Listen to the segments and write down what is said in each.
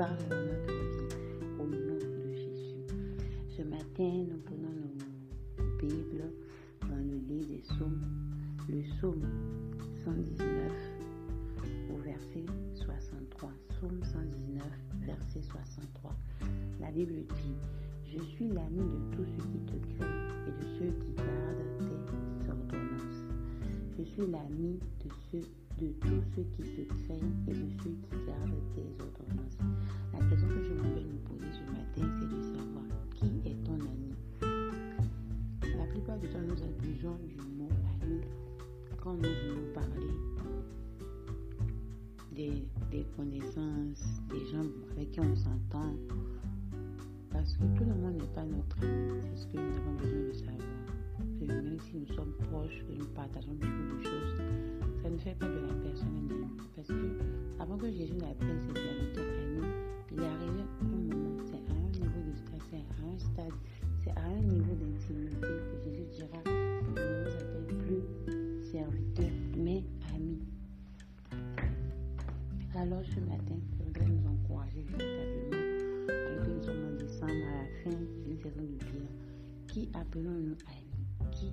gloire l'honneur te revient au nom de Jésus. Ce matin, nous prenons nos Bibles dans le livre des psaumes, le psaume 119 au verset 63. Psaume 119, verset 63. La Bible dit, Je suis l'ami de tous ceux qui te craignent et de ceux qui gardent tes ordonnances. Je suis l'ami de ceux de tous ceux qui te craignent et de ceux qui gardent tes ordonnances. La question que je voulais nous poser ce matin, c'est de savoir qui est ton ami. La plupart du temps, nous abusons du mot ami quand nous voulons parler des, connaissances, des gens avec qui on s'entend. Parce que tout le monde n'est pas notre ami. C'est ce que nous avons besoin de savoir. Même si nous sommes proches, que nous partageons beaucoup de choses, ne fait pas de la personne ami. Parce que avant que Jésus n'appelle ses serviteurs amis, il est arrivé un moment, c'est à un niveau de stade, c'est à un stade, c'est à un niveau d'intimité que Jésus dira, je ne vous appelle plus serviteurs, mais amis. Alors ce matin, je voudrais nous encourager véritablement, que nous sommes en décembre, à la fin d'une saison de bilan, qui appelons-nous amis? Qui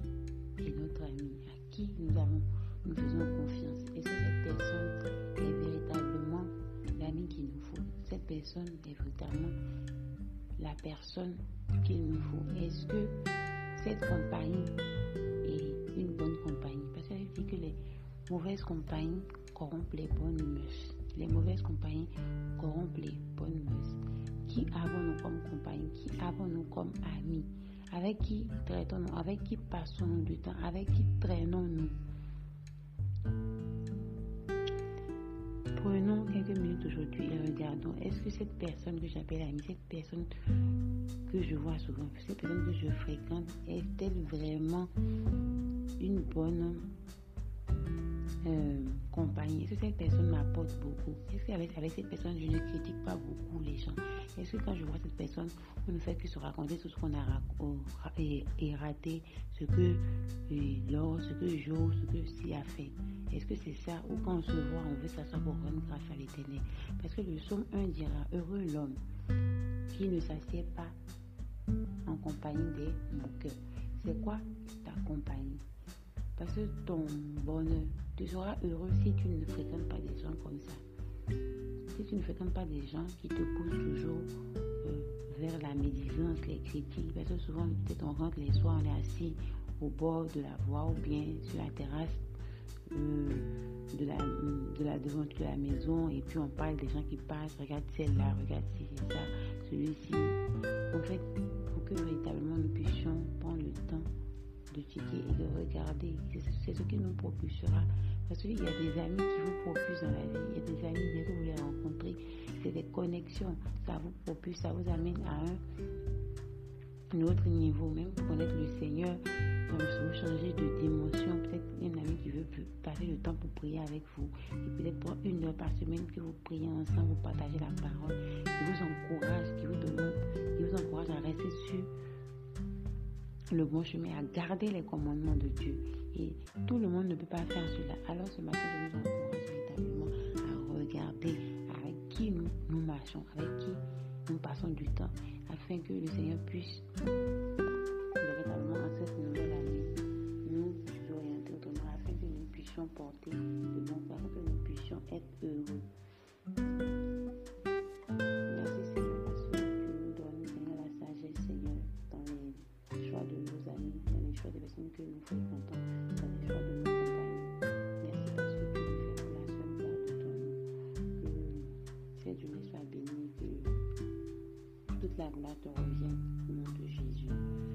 est notre ami? À qui nous avons nous faisons confiance. Et que cette personne est véritablement l'ami qu'il nous faut. Cette personne est véritablement la personne qu'il nous faut. Est-ce que cette compagnie est une bonne compagnie? Parce qu'elle dit que les mauvaises compagnies corrompent les bonnes mœurs. Les mauvaises compagnies corrompent les bonnes mœurs. Qui avons-nous comme compagnie? Qui avons-nous comme amis? Avec qui traitons-nous? Avec qui passons-nous du temps? Avec qui traînons-nous? Aujourd'hui et regardons, est-ce que cette personne que j'appelle amie, cette personne que je vois souvent, cette personne que je fréquente, est-elle vraiment une bonne euh, compagnie? Est-ce que cette personne m'apporte beaucoup? Est-ce qu'avec avec cette personne, je ne critique pas beaucoup les gens? Est-ce que quand je vois cette personne, on ne fait que se raconter tout ce qu'on a et, raté, ce que l'or, ce que Jo, ce que Si a fait? Est-ce que c'est ça? Ou quand on se voit, on veut s'asseoir pour rendre grâce à l'éternel Parce que le somme 1 dira Heureux l'homme qui ne s'assied pas en compagnie des moqueurs. C'est quoi ta compagnie? Parce que ton bonheur, tu seras heureux si tu ne fréquentes pas des gens comme ça. Si tu ne fréquentes pas des gens qui te poussent toujours euh, vers la médisance, les critiques, parce que souvent, peut-être on rentre les soirs, on est assis au bord de la voie ou bien sur la terrasse euh, de, la, de la devanture de la maison et puis on parle des gens qui passent, regarde celle-là, regarde ci, ça, celui-ci. En fait, pour que véritablement nous puissions prendre le temps de checker et de regarder, c'est ce qui nous propulsera. Parce qu'il y a des amis qui vous ça vous propulse, ça vous amène à un, autre niveau, même pour connaître le Seigneur, comme vous changez de dimension, peut-être un ami qui veut passer le temps pour prier avec vous, et peut-être pour une heure par semaine que vous priez ensemble, vous partagez la parole, qui vous encourage, qui vous demande, qui vous encourage à rester sur le bon chemin, à garder les commandements de Dieu. Et tout le monde ne peut pas faire cela. Alors ce matin, je nous encourage véritablement à regarder nous, nous avec qui nous passons du temps, afin que le Seigneur puisse véritablement en cette nouvelle année nous orienter autrement, afin que nous puissions porter de bons afin que nous puissions être heureux. des personnes que nous fréquentons, dans les choix de nos l'âme-là te revienne au nom de Jésus.